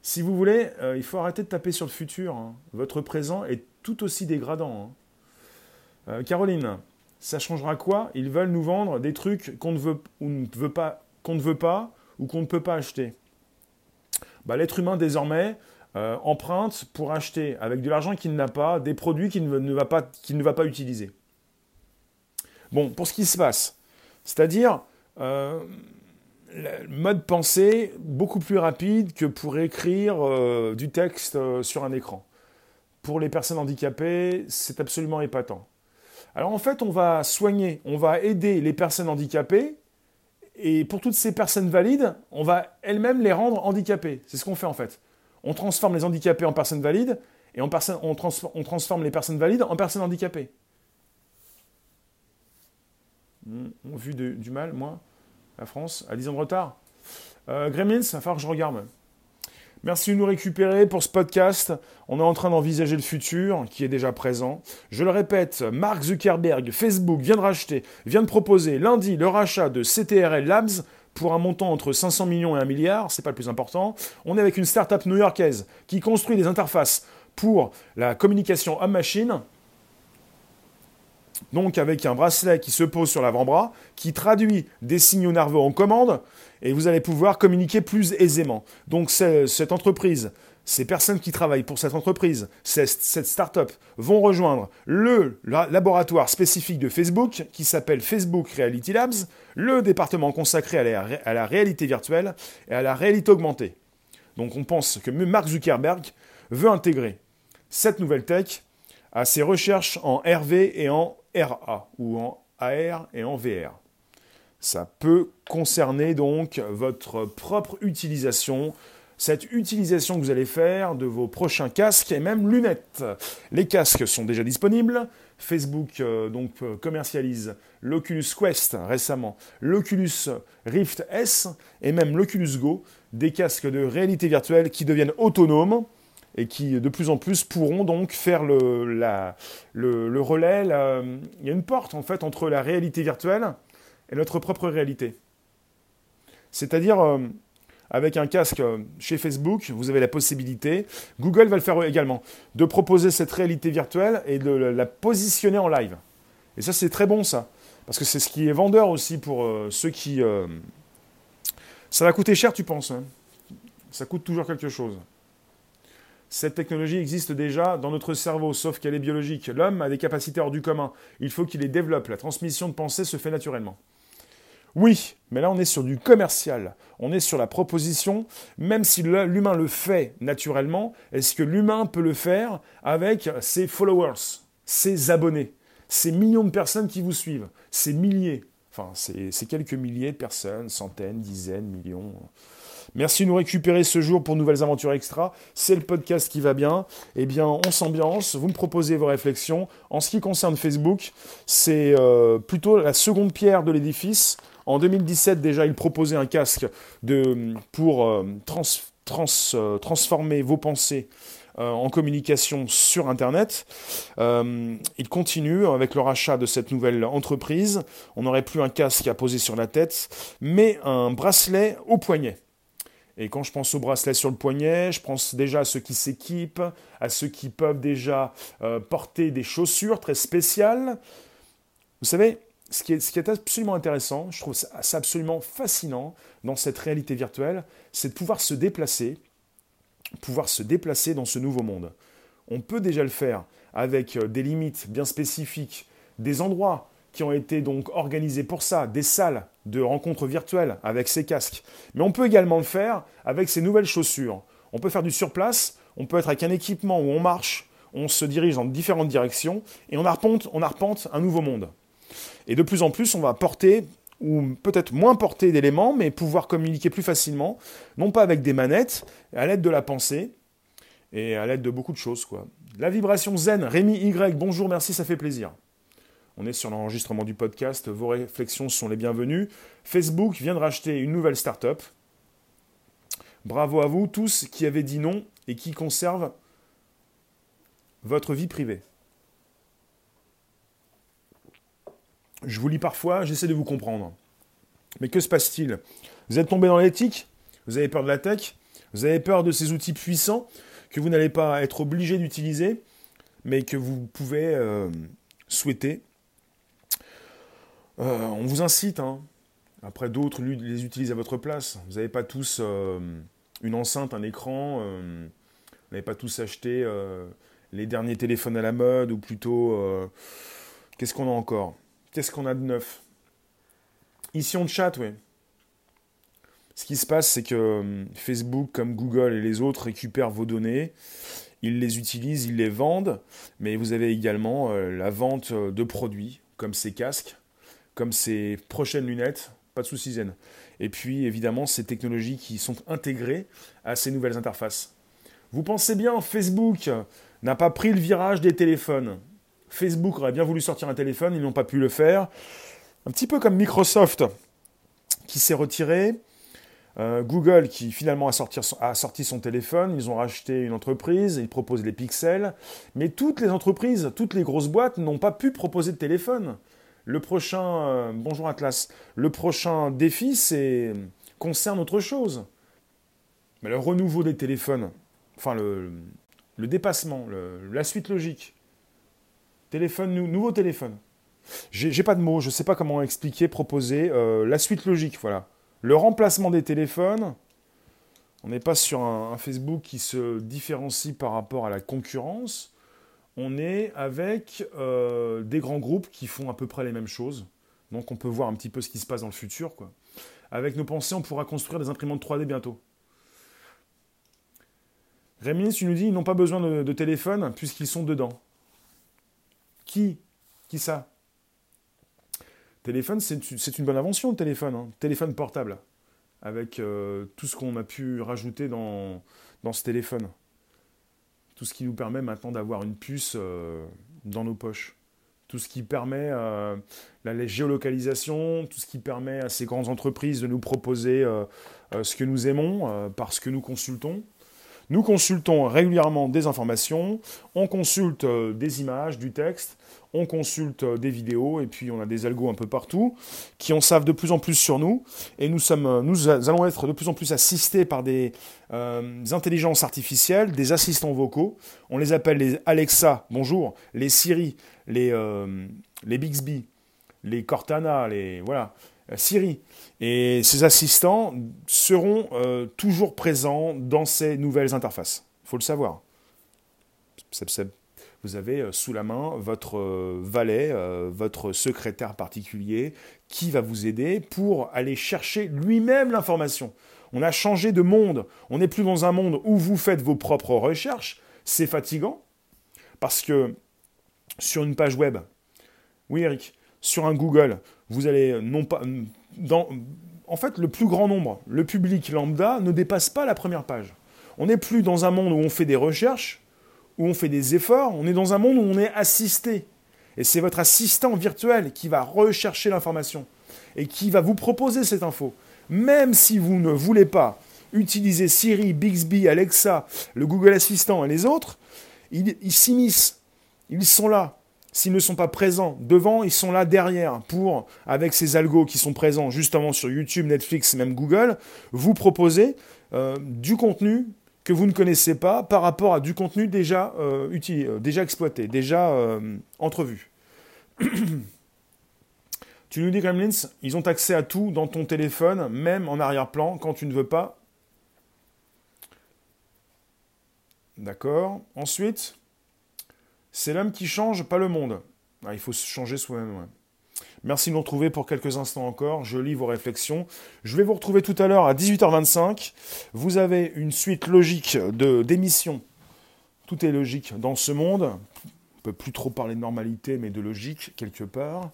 Si vous voulez, euh, il faut arrêter de taper sur le futur. Hein. Votre présent est tout aussi dégradant. Hein. Euh, Caroline, ça changera quoi? Ils veulent nous vendre des trucs qu'on ne veut, ou pas, qu'on ne veut pas ou qu'on ne peut pas acheter. Bah, L'être humain désormais euh, emprunte pour acheter avec de l'argent qu'il n'a pas des produits qu'il ne va pas utiliser. Bon, pour ce qui se passe, c'est-à-dire euh, mode pensée beaucoup plus rapide que pour écrire euh, du texte euh, sur un écran. Pour les personnes handicapées, c'est absolument épatant. Alors en fait, on va soigner, on va aider les personnes handicapées, et pour toutes ces personnes valides, on va elles-mêmes les rendre handicapées. C'est ce qu'on fait en fait. On transforme les handicapés en personnes valides, et on transforme les personnes valides en personnes handicapées. Ont vu du mal, moi, la France, à 10 ans de retard. Euh, Gremlins, il va falloir que je regarde. Merci de nous récupérer pour ce podcast. On est en train d'envisager le futur qui est déjà présent. Je le répète, Mark Zuckerberg, Facebook vient de racheter, vient de proposer lundi le rachat de CTRL Labs pour un montant entre 500 millions et 1 milliard, c'est pas le plus important. On est avec une start-up new-yorkaise qui construit des interfaces pour la communication homme-machine. Donc avec un bracelet qui se pose sur l'avant-bras, qui traduit des signaux nerveux en commande, et vous allez pouvoir communiquer plus aisément. Donc cette entreprise, ces personnes qui travaillent pour cette entreprise, cette start-up, vont rejoindre le laboratoire spécifique de Facebook qui s'appelle Facebook Reality Labs, le département consacré à la, réalité virtuelle et à la réalité augmentée. Donc on pense que Mark Zuckerberg veut intégrer cette nouvelle tech à ses recherches en RV et en RA, ou en AR et en VR. Ça peut concerner donc votre propre utilisation, cette utilisation que vous allez faire de vos prochains casques et même lunettes. Les casques sont déjà disponibles. Facebook euh, euh, commercialise l'Oculus Quest récemment, l'Oculus Rift S et même l'Oculus Go, des casques de réalité virtuelle qui deviennent autonomes et qui de plus en plus pourront donc faire le, relais. il y a une porte en fait entre la réalité virtuelle et notre propre réalité. C'est-à-dire, euh, avec un casque euh, chez Facebook, vous avez la possibilité, Google va le faire également, de proposer cette réalité virtuelle et de la positionner en live. Et ça, c'est très bon, ça. Parce que c'est ce qui est vendeur aussi pour euh, ceux qui... ça va coûter cher, tu penses hein? Ça coûte toujours quelque chose. Cette technologie existe déjà dans notre cerveau, sauf qu'elle est biologique. L'homme a des capacités hors du commun. Il faut qu'il les développe. La transmission de pensée se fait naturellement. Oui, mais là on est sur du commercial, on est sur la proposition, même si l'humain le fait naturellement, est-ce que l'humain peut le faire avec ses followers, ses abonnés, ces millions de personnes qui vous suivent, ces milliers, enfin c'est quelques milliers de personnes, centaines, dizaines, millions. Merci de nous récupérer ce jour pour Nouvelles Aventures Extra. C'est le podcast qui va bien. Eh bien, on s'ambiance. Vous me proposez vos réflexions. En ce qui concerne Facebook, c'est euh, plutôt la seconde pierre de l'édifice. En 2017, déjà, il proposait un casque pour euh, euh, transformer vos pensées euh, en communication sur Internet. il continue avec le rachat de cette nouvelle entreprise. On n'aurait plus un casque à poser sur la tête, mais un bracelet au poignet. Et quand je pense au bracelet sur le poignet, je pense déjà à ceux qui s'équipent, à ceux qui peuvent déjà porter des chaussures très spéciales. Vous savez, ce qui, est, absolument intéressant, je trouve ça absolument fascinant dans cette réalité virtuelle, c'est de pouvoir se déplacer, pouvoir se déplacer dans ce nouveau monde. On peut déjà le faire avec euh, des limites bien spécifiques, des endroits qui ont été donc organisés pour ça, des salles de rencontres virtuelles avec ces casques. Mais on peut également le faire avec ces nouvelles chaussures. On peut faire du surplace, on peut être avec un équipement où on marche, on se dirige dans différentes directions et on arpente, on arpente un nouveau monde. Et de plus en plus, on va porter ou peut-être moins porter d'éléments, mais pouvoir communiquer plus facilement, non pas avec des manettes, à l'aide de la pensée, et à l'aide de beaucoup de choses. Quoi. La vibration zen, Rémi Y, bonjour, merci, ça fait plaisir. On est sur l'enregistrement du podcast, vos réflexions sont les bienvenues. Facebook vient de racheter une nouvelle start-up. Bravo à vous tous qui avez dit non et qui conservent votre vie privée. Je vous lis parfois, j'essaie de vous comprendre. Mais que se passe-t-il? Vous êtes tombé dans l'éthique? Vous avez peur de la tech? Vous avez peur de ces outils puissants que vous n'allez pas être obligé d'utiliser, mais que vous pouvez euh, souhaiter euh, On vous incite, hein. après d'autres les utilisent à votre place. Vous n'avez pas tous euh, une enceinte, un écran, vous n'avez pas tous acheté les derniers téléphones à la mode, ou plutôt, qu'est-ce qu'on a encore? Qu'est-ce qu'on a de neuf? Ici, on chat, oui. Ce qui se passe, c'est que Facebook, comme Google et les autres, récupèrent vos données, ils les utilisent, ils les vendent, mais vous avez également euh, la vente euh, de produits, comme ces casques, comme ces prochaines lunettes, pas de soucis zen. Et puis, évidemment, ces technologies qui sont intégrées à ces nouvelles interfaces. Vous pensez bien, Facebook n'a pas pris le virage des téléphones. Facebook aurait bien voulu sortir un téléphone, ils n'ont pas pu le faire. Un petit peu comme Microsoft qui s'est retiré. Euh, Google qui finalement a sorti, son téléphone, ils ont racheté une entreprise, ils proposent les pixels, mais toutes les entreprises, toutes les grosses boîtes n'ont pas pu proposer de téléphone. Le prochain, euh, bonjour Atlas, le prochain défi c'est concerne autre chose. Le renouveau des téléphones, enfin le, dépassement, la suite logique. Téléphone, nouveau téléphone. J'ai pas de mots, je sais pas comment expliquer, proposer euh, la suite logique, voilà. Le remplacement des téléphones, on n'est pas sur un, Facebook qui se différencie par rapport à la concurrence. On est avec euh, des grands groupes qui font à peu près les mêmes choses. Donc on peut voir un petit peu ce qui se passe dans le futur. Avec nos pensées, on pourra construire des imprimantes 3D bientôt. Rémi, tu nous dis ils n'ont pas besoin de, téléphone puisqu'ils sont dedans. Qui? Qui ça? Téléphone, c'est une bonne invention, le téléphone. Hein. Téléphone portable, avec euh, tout ce qu'on a pu rajouter dans ce téléphone. Tout ce qui nous permet maintenant d'avoir une puce euh, dans nos poches. Tout ce qui permet euh, la géolocalisation, tout ce qui permet à ces grandes entreprises de nous proposer ce que nous aimons parce que nous consultons. Nous consultons régulièrement des informations, on consulte des images, du texte, on consulte euh, des vidéos et puis on a des algos un peu partout qui en savent de plus en plus sur nous et nous, sommes, euh, nous allons être de plus en plus assistés par des euh, intelligences artificielles, des assistants vocaux. On les appelle les Alexa, bonjour, les Siri, les, les Bixby, les Cortana, les voilà, Siri. Et ces assistants seront toujours présents dans ces nouvelles interfaces. Il faut le savoir vous avez euh, sous la main votre euh, valet, euh, votre secrétaire particulier, qui va vous aider pour aller chercher lui-même l'information. On a changé de monde. On n'est plus dans un monde où vous faites vos propres recherches. C'est fatigant. Parce que sur une page web, oui Eric, sur un Google, vous allez non pas... Dans, en fait, le plus grand nombre, le public lambda, ne dépasse pas la première page. On n'est plus dans un monde où on fait des recherches, où on fait des efforts, on est dans un monde où on est assisté. Et c'est votre assistant virtuel qui va rechercher l'information et qui va vous proposer cette info. Même si vous ne voulez pas utiliser Siri, Bixby, Alexa, le Google Assistant et les autres, ils s'immiscent. Ils sont là. S'ils ne sont pas présents devant, ils sont là derrière pour, avec ces algos qui sont présents justement sur YouTube, Netflix et même Google, vous proposer du contenu que vous ne connaissez pas par rapport à du contenu déjà, euh, euh, déjà exploité, déjà euh, entrevu. tu nous dis, Gremlins, ils ont accès à tout dans ton téléphone, même en arrière-plan, quand tu ne veux pas. D'accord. Ensuite, c'est l'homme qui change, pas le monde. Ah, il faut se changer soi-même. Merci de nous retrouver pour quelques instants encore. Je lis vos réflexions. Je vais vous retrouver tout à l'heure à 18h25. Vous avez une suite logique de d'émissions. Tout est logique dans ce monde. On ne peut plus trop parler de normalité, mais de logique quelque part.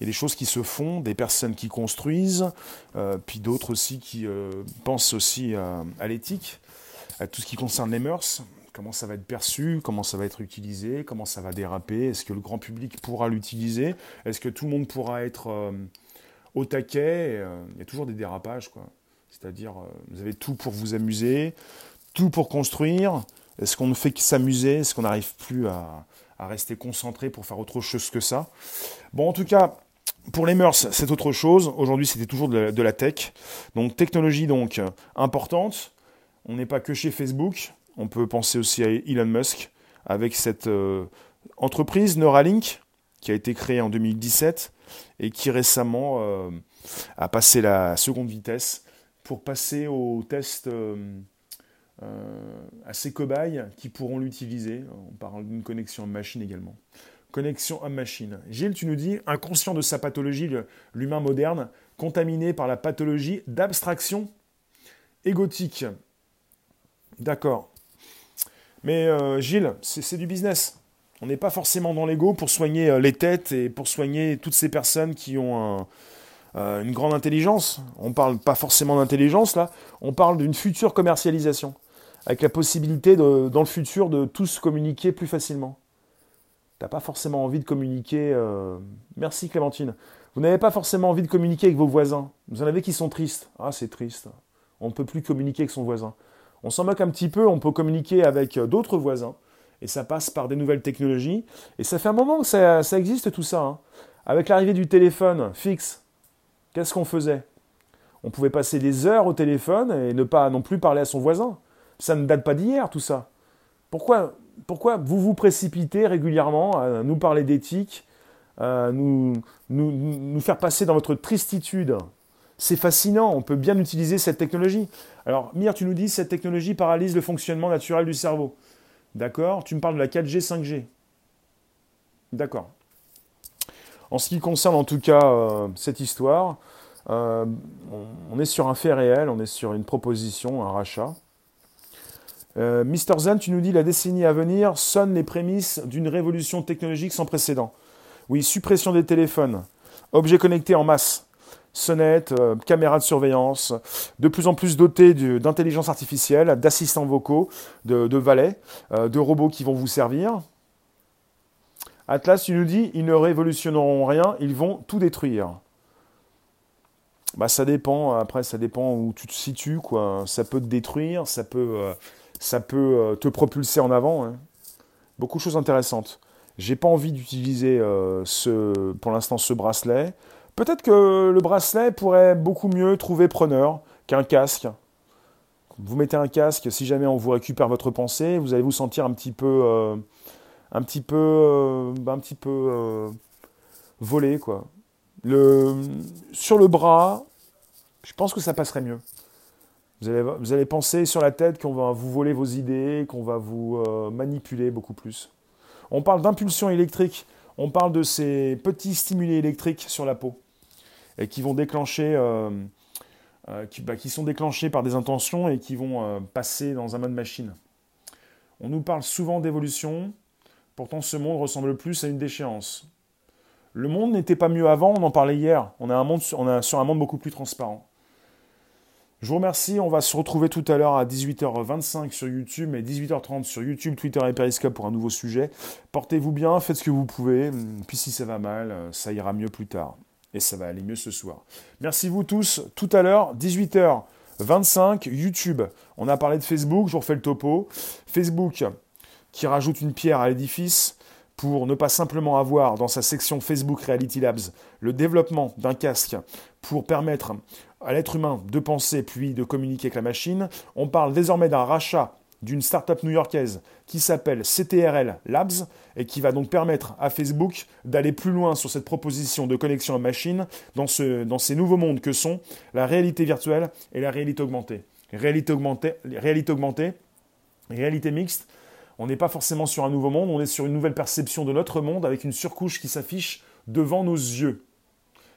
Il y a des choses qui se font, des personnes qui construisent, euh, puis d'autres aussi qui euh, pensent aussi à l'éthique, à tout ce qui concerne les mœurs comment ça va être perçu, comment ça va être utilisé, comment ça va déraper, est-ce que le grand public pourra l'utiliser, est-ce que tout le monde pourra être euh, au taquet, euh, il y a toujours des dérapages, quoi. C'est-à-dire, euh, vous avez tout pour vous amuser, tout pour construire, est-ce qu'on ne fait que s'amuser, est-ce qu'on n'arrive plus à, rester concentré pour faire autre chose que ça? Bon, en tout cas, pour les mœurs, c'est autre chose. Aujourd'hui, c'était toujours de la, de la, tech. Donc, technologie donc importante. On n'est pas que chez Facebook. On peut penser aussi à Elon Musk avec cette euh, entreprise Neuralink qui a été créée en 2017 et qui récemment euh, a passé la seconde vitesse pour passer au test euh, à ses cobayes qui pourront l'utiliser. On parle d'une connexion machine également. Connexion homme-machine. Gilles, tu nous dis, inconscient de sa pathologie, l'humain moderne, contaminé par la pathologie d'abstraction égotique. D'accord. Mais euh, Gilles, c'est du business. On n'est pas forcément dans l'ego pour soigner euh, les têtes et pour soigner toutes ces personnes qui ont euh, une grande intelligence. On parle pas forcément d'intelligence là, on parle d'une future commercialisation, avec la possibilité dans le futur de tous communiquer plus facilement. Tu n'as pas forcément envie de communiquer. Merci Clémentine. Vous n'avez pas forcément envie de communiquer avec vos voisins. Vous en avez qui sont tristes. Ah, c'est triste. On ne peut plus communiquer avec son voisin. On s'en moque un petit peu, on peut communiquer avec d'autres voisins, et ça passe par des nouvelles technologies. Et ça fait un moment que ça, existe tout ça. Hein. Avec l'arrivée du téléphone fixe, qu'est-ce qu'on faisait? On pouvait passer des heures au téléphone et ne pas non plus parler à son voisin. Ça ne date pas d'hier tout ça. Pourquoi, pourquoi vous vous précipitez régulièrement à nous parler d'éthique, à nous faire passer dans votre tristitude? C'est fascinant, on peut bien utiliser cette technologie. Alors, Mir, tu nous dis cette technologie paralyse le fonctionnement naturel du cerveau. D'accord Tu me parles de la 4G, 5G. D'accord. En ce qui concerne en tout cas euh, cette histoire, euh, on, est sur un fait réel, on est sur une proposition, un rachat. Euh, Mister Zen, tu nous dis la décennie à venir sonne les prémices d'une révolution technologique sans précédent. Oui, suppression des téléphones, objets connectés en masse, sonnettes, euh, caméras de surveillance, de plus en plus dotés d'intelligence artificielle, d'assistants vocaux, de, valets, euh, de robots qui vont vous servir. Atlas, tu nous dis, ils ne révolutionneront rien, ils vont tout détruire. Bah, ça dépend, après, ça dépend où tu te situes, quoi. Ça peut te détruire, ça peut, euh, ça peut te propulser en avant. Hein. Beaucoup de choses intéressantes. J'ai pas envie d'utiliser ce, pour l'instant ce bracelet. Peut-être que le bracelet pourrait beaucoup mieux trouver preneur qu'un casque. Vous mettez un casque, si jamais on vous récupère votre pensée, vous allez vous sentir un petit peu, euh, un petit peu, euh, un petit peu euh, volé quoi. Le, sur le bras, je pense que ça passerait mieux. Vous allez, vous allez penser sur la tête qu'on va vous voler vos idées, qu'on va vous manipuler beaucoup plus. On parle d'impulsion électrique on parle de ces petits stimulés électriques sur la peau et qui vont déclencher, euh, euh, bah, qui, sont déclenchés par des intentions et qui vont euh, passer dans un mode machine. On nous parle souvent d'évolution, pourtant ce monde ressemble plus à une déchéance. Le monde n'était pas mieux avant, on en parlait hier. On a sur un monde beaucoup plus transparent. Je vous remercie. On va se retrouver tout à l'heure à 18h25 sur YouTube et 18h30 sur YouTube, Twitter et Periscope pour un nouveau sujet. Portez-vous bien, faites ce que vous pouvez. Puis si ça va mal, ça ira mieux plus tard. Et ça va aller mieux ce soir. Merci vous tous. Tout à l'heure, 18h25, YouTube. On a parlé de Facebook, je vous refais le topo. Facebook qui rajoute une pierre à l'édifice pour ne pas simplement avoir dans sa section Facebook Reality Labs le développement d'un casque pour permettre à l'être humain de penser puis de communiquer avec la machine. On parle désormais d'un rachat d'une start-up new-yorkaise qui s'appelle CTRL Labs et qui va donc permettre à Facebook d'aller plus loin sur cette proposition de connexion à machine dans, ce, dans ces nouveaux mondes que sont la réalité virtuelle et la réalité augmentée. Réalité augmentée, réalité, augmentée, réalité mixte, on n'est pas forcément sur un nouveau monde, on est sur une nouvelle perception de notre monde avec une surcouche qui s'affiche devant nos yeux.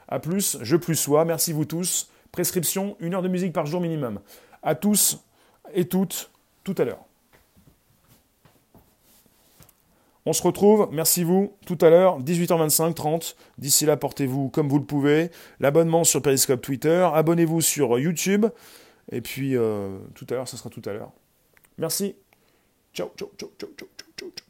A plus, je plus sois, merci vous tous. Prescription, une heure de musique par jour minimum. À tous et toutes, tout à l'heure. On se retrouve, merci vous, tout à l'heure, 18h25, 30. D'ici là, portez-vous comme vous le pouvez. L'abonnement sur Periscope Twitter, abonnez-vous sur YouTube. Et puis, euh, tout à l'heure, ça sera tout à l'heure. Merci. Ciao, ciao, ciao, ciao, ciao, ciao, ciao.